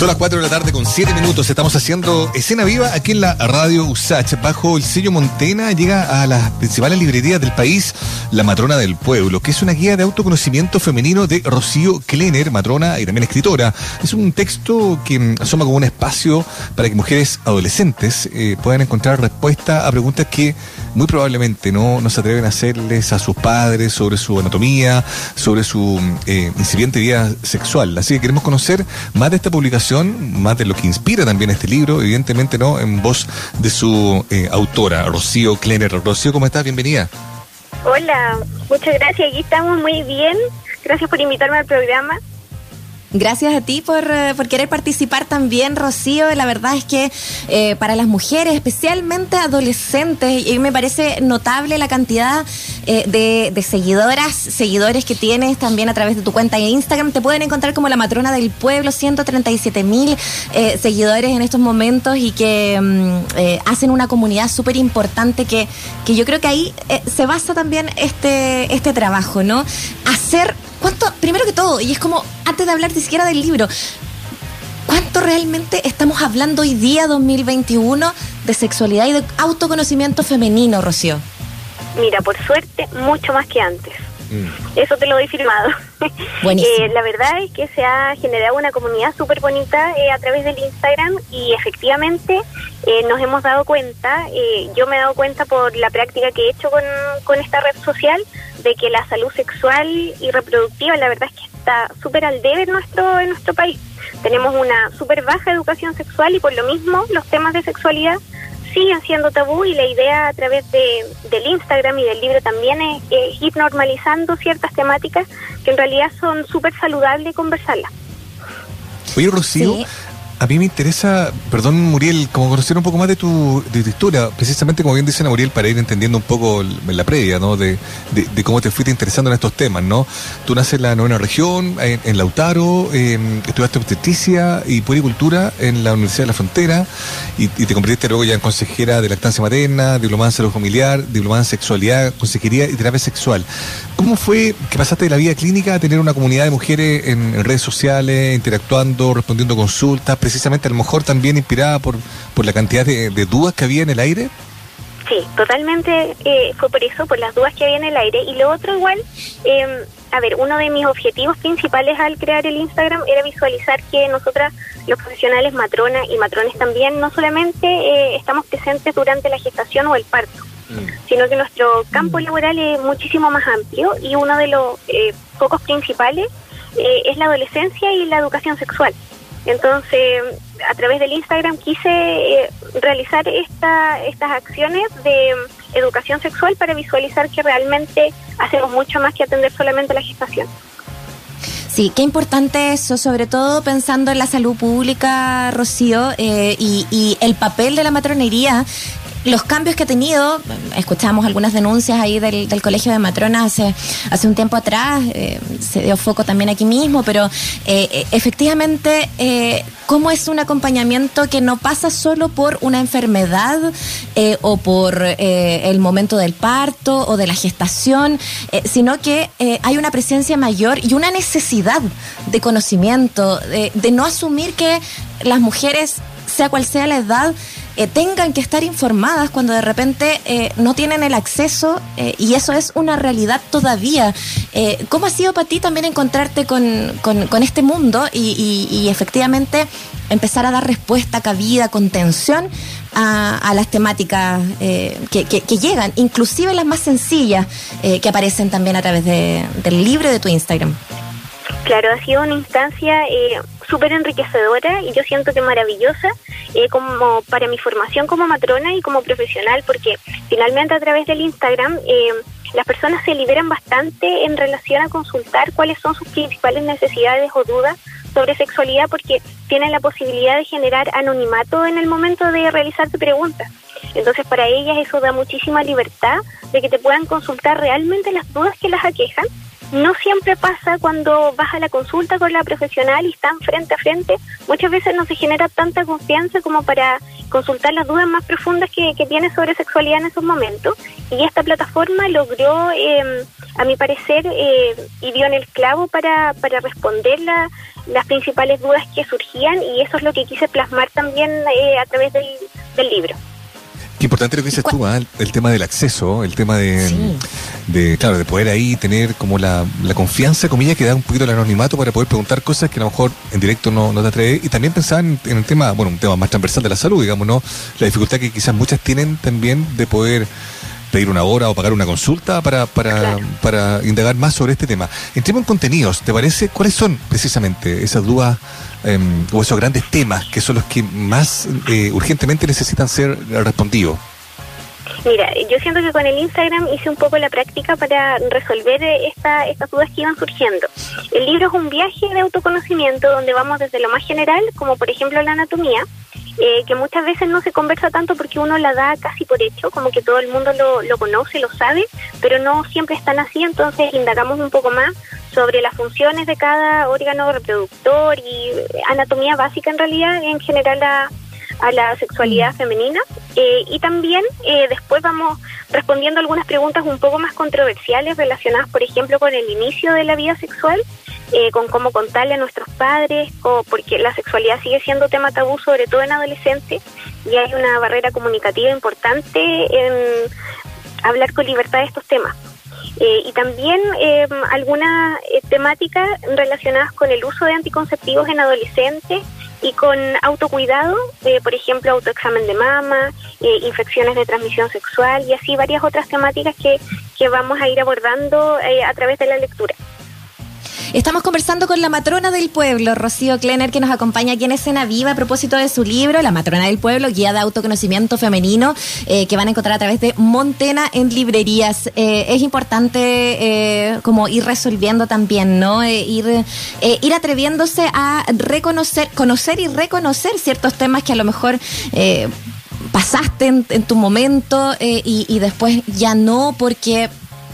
Son las 4 de la tarde con 7 minutos. Estamos haciendo escena viva aquí en la radio USACH. Bajo el sello Montena llega a las principales librerías del país La Matrona del Pueblo, que es una guía de autoconocimiento femenino de Rocío Klenner, matrona y también escritora. Es un texto que asoma como un espacio para que mujeres adolescentes eh, puedan encontrar respuesta a preguntas que muy probablemente no, no se atreven a hacerles a sus padres sobre su anatomía, sobre su eh, incipiente vida sexual. Así que queremos conocer más de esta publicación, más de lo que inspira también este libro, evidentemente no en voz de su eh, autora, Rocío Klenner. Rocío, ¿cómo estás? Bienvenida. Hola, muchas gracias. Aquí estamos muy bien. Gracias por invitarme al programa. Gracias a ti por, eh, por, querer participar también, Rocío. La verdad es que eh, para las mujeres, especialmente adolescentes, y me parece notable la cantidad eh, de, de, seguidoras, seguidores que tienes también a través de tu cuenta de Instagram. Te pueden encontrar como la matrona del pueblo, 137 mil seguidores en estos momentos y que mm, hacen una comunidad súper importante que, que yo creo que ahí se basa también este, este trabajo, ¿no? Hacer ¿Cuánto, primero que todo, y es como antes de hablar ni siquiera del libro, ¿cuánto realmente estamos hablando hoy día, 2021, de sexualidad y de autoconocimiento femenino, Rocío? Mira, por suerte, mucho más que antes. Mm. Eso te lo doy firmado. eh, la verdad es que se ha generado una comunidad súper bonita eh, a través del Instagram y efectivamente eh, nos hemos dado cuenta, eh, yo me he dado cuenta por la práctica que he hecho con, con esta red social, de que la salud sexual y reproductiva la verdad es que está súper al debe en nuestro, en nuestro país. Tenemos una súper baja educación sexual y por lo mismo los temas de sexualidad siguen siendo tabú y la idea a través de, del Instagram y del libro también es, ir normalizando ciertas temáticas que en realidad son súper saludables conversarlas. Oye, Rocío, a mí me interesa, perdón Muriel, como conocer un poco más de tu, de historia, precisamente como bien dice Ana Muriel, para ir entendiendo un poco la previa, ¿no? De, cómo te fuiste interesando en estos temas, ¿no? Tú naces en la novena región, en, Lautaro, eh, estudiaste obstetricia y puricultura en la Universidad de la Frontera y, te convertiste luego ya en consejera de lactancia materna, diplomada en salud familiar, diplomada en sexualidad, consejería y terapia sexual. ¿Cómo fue que pasaste de la vida clínica a tener una comunidad de mujeres en, redes sociales, interactuando, respondiendo consultas, precisamente a lo mejor también inspirada por, por la cantidad de, dudas que había en el aire? Sí, totalmente eh, fue por eso, por las dudas que había en el aire. Y lo otro igual, eh, a ver, uno de mis objetivos principales al crear el Instagram era visualizar que nosotras, los profesionales matronas y matrones también, no solamente eh, estamos presentes durante la gestación o el parto. Sino que nuestro campo mm. laboral es muchísimo más amplio y uno de los focos principales es la adolescencia y la educación sexual. Entonces, a través del Instagram quise eh, realizar esta, estas acciones de educación sexual para visualizar que realmente hacemos mucho más que atender solamente la gestación. Sí, qué importante eso, sobre todo pensando en la salud pública, Rocío, eh, y, y, el papel de la matronería los cambios que ha tenido, escuchamos algunas denuncias ahí del, Colegio de Matronas hace, hace un tiempo atrás, eh, se dio foco también aquí mismo, pero eh, eh, efectivamente, ¿cómo es un acompañamiento que no pasa solo por una enfermedad o por el momento del parto o de la gestación, sino que hay una presencia mayor y una necesidad de conocimiento, de no asumir que las mujeres, sea cual sea la edad, eh, tengan que estar informadas cuando de repente eh, no tienen el acceso eh, y eso es una realidad todavía. ¿Cómo ha sido para ti también encontrarte con, con, este mundo y, y, efectivamente empezar a dar respuesta, cabida, contención a, a las temáticas que, que, llegan, inclusive las más sencillas que aparecen también a través de, del libro de tu Instagram? Claro, ha sido una instancia súper enriquecedora y yo siento que maravillosa eh, como para mi formación como matrona y como profesional, porque finalmente a través del Instagram eh, las personas se liberan bastante en relación a consultar cuáles son sus principales necesidades o dudas sobre sexualidad porque tienen la posibilidad de generar anonimato en el momento de realizarte preguntas. Entonces para ellas eso da muchísima libertad de que te puedan consultar realmente las dudas que las aquejan no siempre pasa cuando vas a la consulta con la profesional y están frente a frente. Muchas veces no se genera tanta confianza como para consultar las dudas más profundas que, que tiene sobre sexualidad en esos momentos. Y esta plataforma logró, eh, a mi parecer, eh, y dio en el clavo para, para responder las principales dudas que surgían y eso es lo que quise plasmar también eh, a través del, del libro. Qué importante lo que dices tú, ¿ah? el tema del acceso, el tema de, de, claro, de poder ahí tener como la, la confianza, comillas, que da un poquito el anonimato para poder preguntar cosas que a lo mejor en directo no, no te atreve. Y también pensar en, en, el tema, bueno, un tema más transversal de la salud, digamos, ¿no? La dificultad que quizás muchas tienen también de poder pedir una hora o pagar una consulta para, para, para indagar más sobre este tema. Entremos en contenidos, ¿te parece? ¿Cuáles son precisamente esas dudas em, o esos grandes temas que son los que más eh, urgentemente necesitan ser respondidos? Mira, yo siento que con el Instagram hice un poco la práctica para resolver esta, estas dudas que iban surgiendo. El libro es un viaje de autoconocimiento donde vamos desde lo más general, como por ejemplo la anatomía, eh, que muchas veces no se conversa tanto porque uno la da casi por hecho, como que todo el mundo lo, lo conoce, lo sabe, pero no siempre están así, entonces indagamos un poco más sobre las funciones de cada órgano reproductor y anatomía básica en realidad, en general a, a la sexualidad femenina. Eh, y también eh, después vamos respondiendo algunas preguntas un poco más controversiales relacionadas, por ejemplo, con el inicio de la vida sexual eh, con cómo contarle a nuestros padres, o porque la sexualidad sigue siendo tema tabú, sobre todo en adolescentes, y hay una barrera comunicativa importante en hablar con libertad de estos temas. Eh, y también eh, algunas eh, temáticas relacionadas con el uso de anticonceptivos en adolescentes y con autocuidado, por ejemplo, autoexamen de mama, infecciones de transmisión sexual y así varias otras temáticas que, que vamos a ir abordando a través de la lectura. Estamos conversando con la matrona del pueblo, Rocío Klenner, que nos acompaña aquí en Escena Viva a propósito de su libro, La matrona del pueblo, guía de autoconocimiento femenino, eh, que van a encontrar a través de Montena en librerías. Eh, es importante eh, como ir resolviendo también, ¿no? ir, ir atreviéndose a reconocer, conocer y reconocer ciertos temas que a lo mejor pasaste en, tu momento y, después ya no porque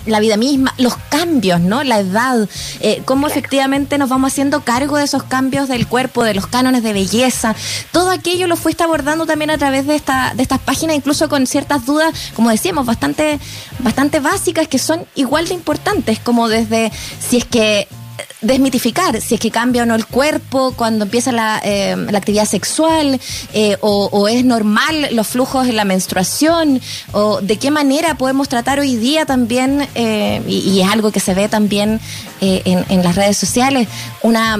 la vida misma, los cambios, ¿no? La edad, eh, cómo efectivamente nos vamos haciendo cargo de esos cambios del cuerpo, de los cánones de belleza. Todo aquello lo fuiste abordando también a través de, esta, de estas páginas, incluso con ciertas dudas, como decíamos, bastante, bastante básicas que son igual de importantes, como desde si es que desmitificar si es que cambia o no el cuerpo cuando empieza la, eh, la actividad sexual eh, o, es normal los flujos en la menstruación o de qué manera podemos tratar hoy día también eh, y, es algo que se ve también en, en, las redes sociales una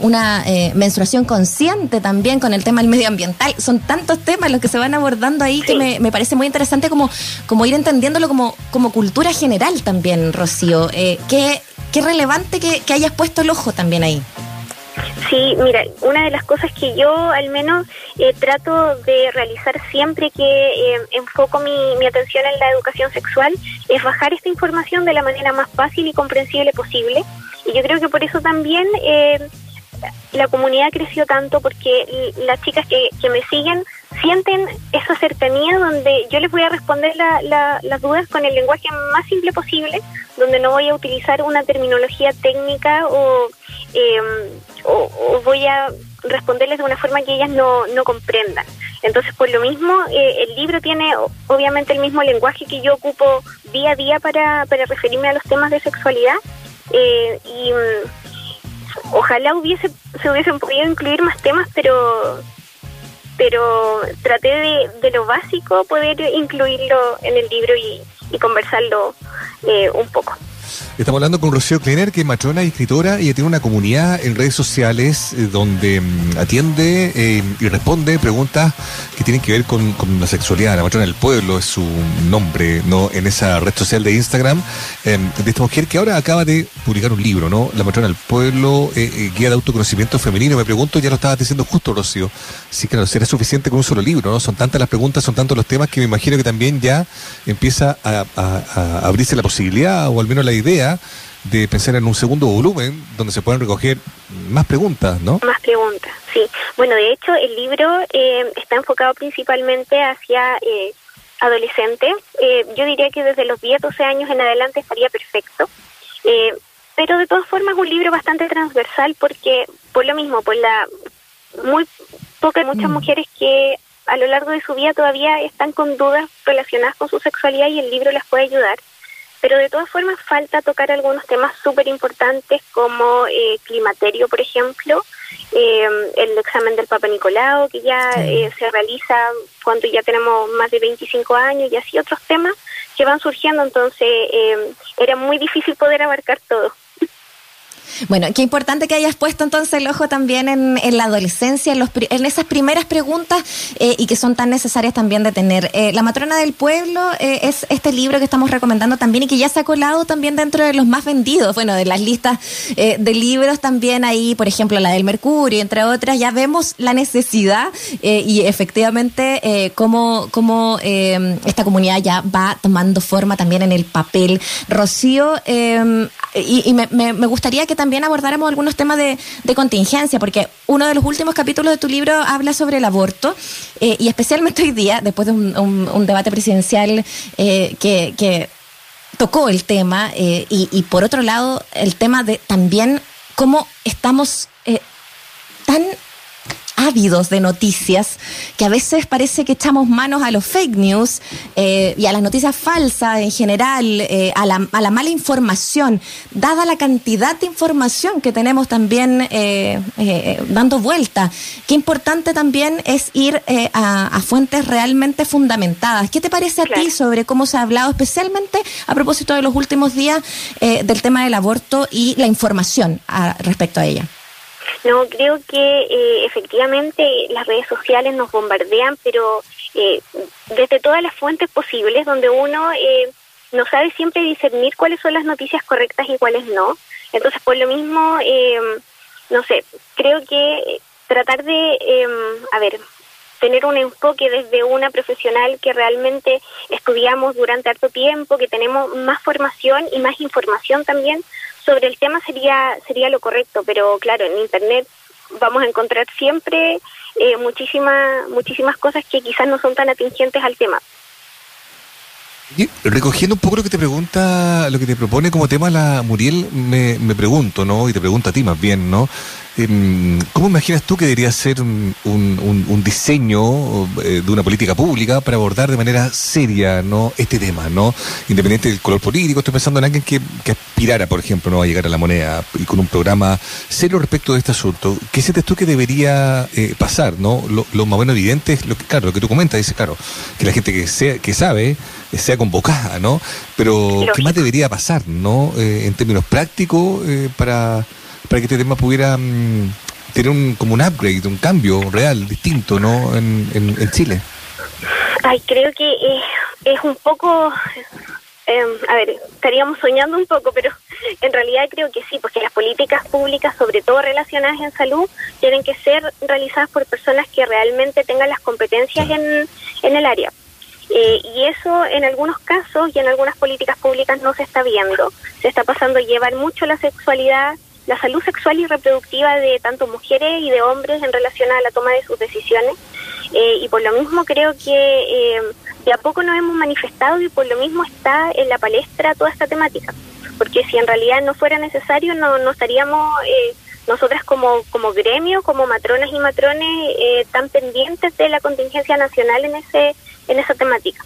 una menstruación consciente también con el tema del medioambiental. Son tantos temas los que se van abordando ahí que me, me, parece muy interesante como, como ir entendiéndolo como, como cultura general también, Rocío. ¿qué, qué relevante que, que hayas puesto el ojo también ahí. Sí, mira, una de las cosas que yo al menos eh, trato de realizar siempre que eh, enfoco mi, mi, atención en la educación sexual es bajar esta información de la manera más fácil y comprensible posible. Y yo creo que por eso también eh, la comunidad creció tanto porque las chicas que, que me siguen sienten esa cercanía donde yo les voy a responder las dudas con el lenguaje más simple posible, donde no voy a utilizar una terminología técnica o, em, o, voy a responderles de una forma que ellas no, no comprendan. Entonces, por lo mismo, eh, el libro tiene obviamente el mismo lenguaje que yo ocupo día a día para, para referirme a los temas de sexualidad eh, y mm, ojalá hubiese se hubiesen podido incluir más temas, pero pero traté de, de lo básico poder incluirlo en el libro y, y conversarlo eh, un poco. Estamos hablando con Rocío Kleiner, que es matrona y escritora, y tiene una comunidad en redes sociales eh, donde mm, atiende eh, y responde preguntas que tienen que ver con, la sexualidad. La matrona del pueblo es su nombre, ¿no? En esa red social de Instagram, em, de esta mujer que ahora acaba de publicar un libro, ¿no? La matrona del pueblo, eh, guía de autoconocimiento femenino. Me pregunto, ya lo estabas diciendo justo, Rocío, si claro, será suficiente con un solo libro, ¿no? Son tantas las preguntas, son tantos los temas que me imagino que también ya empieza a, a abrirse la posibilidad, o al menos la idea, de pensar en un segundo volumen donde se pueden recoger más preguntas, ¿no? Más preguntas, sí. Bueno, de hecho, el libro eh, está enfocado principalmente hacia eh, adolescentes. Eh, yo diría que desde los 10, 12 años en adelante estaría perfecto. pero de todas formas es un libro bastante transversal porque por lo mismo, por la muy pocas muchas mm. mujeres que a lo largo de su vida todavía están con dudas relacionadas con su sexualidad y el libro las puede ayudar. Pero de todas formas falta tocar algunos temas súper importantes como eh, climaterio, por ejemplo, eh, el examen del Papa Nicolau, que ya eh, se realiza cuando ya tenemos más de 25 años y así otros temas que van surgiendo, entonces era muy difícil poder abarcar todo. Bueno, qué importante que hayas puesto entonces el ojo también en, la adolescencia, en, esas primeras preguntas eh, y que son tan necesarias también de tener. Eh, la matrona del pueblo eh, es este libro que estamos recomendando también y que ya se ha colado también dentro de los más vendidos, bueno, de las listas de libros también ahí, por ejemplo, la del Mercurio, entre otras, ya vemos la necesidad y efectivamente cómo, cómo esta comunidad ya va tomando forma también en el papel. Rocío, y, me gustaría que también abordáramos algunos temas de, contingencia, porque uno de los últimos capítulos de tu libro habla sobre el aborto, eh, y especialmente hoy día, después de un, debate presidencial eh, que, tocó el tema, eh, y, por otro lado, el tema de también cómo estamos tan ávidos de noticias, que a veces parece que echamos manos a los fake news eh, y a las noticias falsas en general, eh, a, la, a, la, mala información, dada la cantidad de información que tenemos también eh, dando vuelta. Qué importante también es ir a, fuentes realmente fundamentadas. ¿Qué te parece a ti sobre cómo se ha hablado, especialmente a propósito de los últimos días, del tema del aborto y la información respecto a ella? No, creo que eh, efectivamente las redes sociales nos bombardean, pero eh, desde todas las fuentes posibles, donde uno eh, no sabe siempre discernir cuáles son las noticias correctas y cuáles no. Entonces, por lo mismo, no sé, creo que tratar de, a ver, tener un enfoque desde una profesional que realmente estudiamos durante harto tiempo, que tenemos más formación y más información también sobre el tema sería sería lo correcto, pero claro, en internet vamos a encontrar siempre eh, muchísimas muchísimas cosas que quizás no son tan atingentes al tema. recogiendo un poco lo que te pregunta, lo que te propone como tema la Muriel, me, me pregunto, ¿no? Y te pregunto a ti más bien, ¿no? Em, ¿Cómo imaginas tú que debería ser un, un, diseño eh, de una política pública para abordar de manera seria no este tema, no independiente del color político? Estoy pensando en alguien que, aspirara, por ejemplo, no a llegar a la moneda y con un programa serio respecto de este asunto. ¿Qué sientes tú que debería eh, pasar? no lo, más bueno evidente es lo que, claro, lo que tú comentas, dice, claro, que la gente que sea que sabe eh, sea convocada, ¿no? Pero ¿qué más debería pasar, no? en términos prácticos para para que este tema pudiera mm, tener un, como un upgrade, un cambio real, distinto, ¿no? En, en, Chile. Ay, creo que es un poco, em, a ver, estaríamos soñando un poco, pero en realidad creo que sí, porque las políticas públicas, sobre todo relacionadas en salud, tienen que ser realizadas por personas que realmente tengan las competencias en, en el área. Eh, y eso en algunos casos y en algunas políticas públicas no se está viendo. Se está pasando a llevar mucho la sexualidad la salud sexual y reproductiva de tanto mujeres y de hombres en relación a la toma de sus decisiones. Eh, y por lo mismo creo que eh, de a poco nos hemos manifestado y por lo mismo está en la palestra toda esta temática. Porque si en realidad no fuera necesario, no, no estaríamos eh, nosotras como, como gremio, como matronas y matrones, tan pendientes de la contingencia nacional en, ese, en esa temática.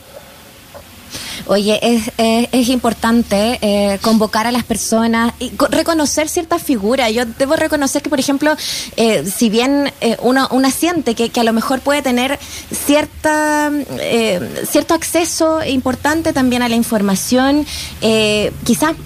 Oye, es, es, importante eh, convocar a las personas y reconocer ciertas figuras. Yo debo reconocer que, por ejemplo, eh, si bien eh, uno, uno siente que, a lo mejor puede tener cierta cierto acceso importante también a la información, quizás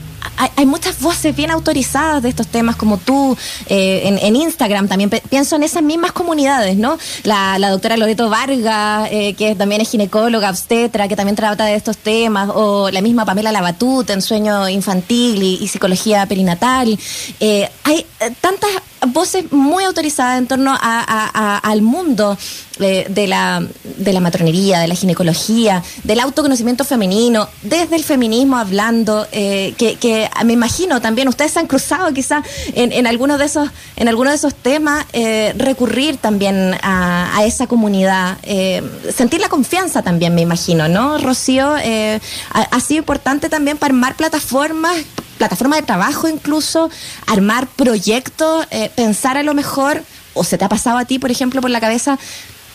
hay, muchas voces bien autorizadas de estos temas, como tú eh, en, Instagram también. pienso en esas mismas comunidades, ¿no? La, doctora Loreto Vargas, eh, que también es ginecóloga, obstetra, que también trata de estos temas, o la misma Pamela Labatut en sueño infantil y, psicología perinatal. Eh, hay tantas voces muy autorizadas en torno al mundo de, la, de la matronería, de la ginecología, del autoconocimiento femenino, desde el feminismo hablando, que, que que me imagino también ustedes se han cruzado quizás en, en, algunos de esos en algunos de esos temas eh, recurrir también a, esa comunidad eh, sentir la confianza también me imagino no Rocío eh, ha, sido importante también para armar plataformas plataformas de trabajo incluso armar proyectos pensar a lo mejor o se te ha pasado a ti por ejemplo por la cabeza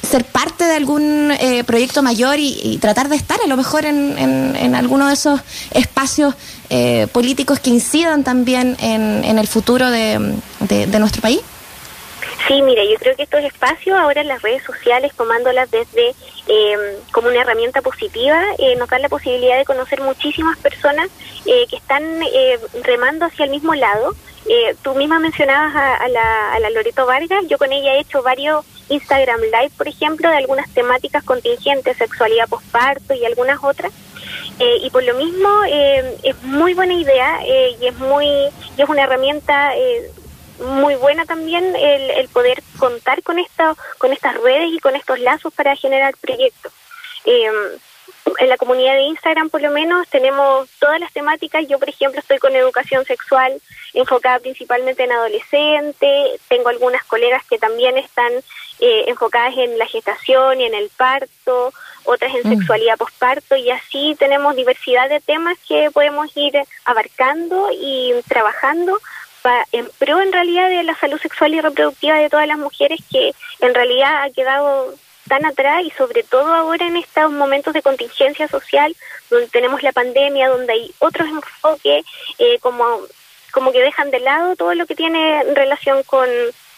ser parte de algún eh, proyecto mayor y, tratar de estar a lo mejor en, en, alguno de esos espacios eh, políticos que incidan también en, el futuro de, nuestro país? Sí, mire, yo creo que estos espacios ahora en las redes sociales, tomándolas desde em, como una herramienta positiva, eh, nos dan la posibilidad de conocer muchísimas personas que están remando hacia el mismo lado. tú misma mencionabas a, la, a la Loreto Vargas, yo con ella he hecho varios Instagram Live, por ejemplo, de algunas temáticas contingentes, sexualidad posparto y algunas otras. Eh, y por lo mismo eh, es muy buena idea eh, y es muy y es una herramienta muy buena también el, el, poder contar con esto, con estas redes y con estos lazos para generar proyectos. En la comunidad de Instagram por lo menos tenemos todas las temáticas. Yo por ejemplo estoy con educación sexual enfocada principalmente en adolescentes. Tengo algunas colegas que también están eh, enfocadas en la gestación y en el parto, otras en mm. sexualidad posparto y así tenemos diversidad de temas que podemos ir abarcando y trabajando en pro en realidad de la salud sexual y reproductiva de todas las mujeres que en realidad ha quedado tan atrás y sobre todo ahora en estos momentos de contingencia social donde tenemos la pandemia, donde hay otros enfoques eh, como, como que dejan de lado todo lo que tiene relación con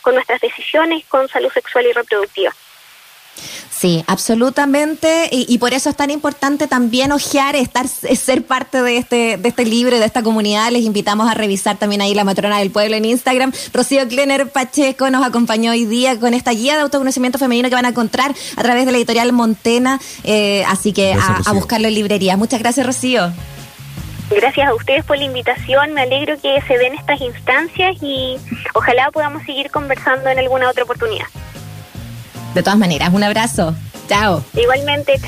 con nuestras decisiones con salud sexual y reproductiva. Sí, absolutamente. Y, por eso es tan importante también ojear, estar, ser parte de este, de este libro y de esta comunidad. Les invitamos a revisar también ahí la matrona del pueblo en Instagram. Rocío Klenner Pacheco nos acompañó hoy día con esta guía de autoconocimiento femenino que van a encontrar a través de la editorial Montena. Eh, así que a, a buscarlo en librería. Muchas gracias, Rocío. Gracias a ustedes por la invitación, me alegro que se den estas instancias y ojalá podamos seguir conversando en alguna otra oportunidad. De todas maneras, un abrazo. Chao. Igualmente, chao.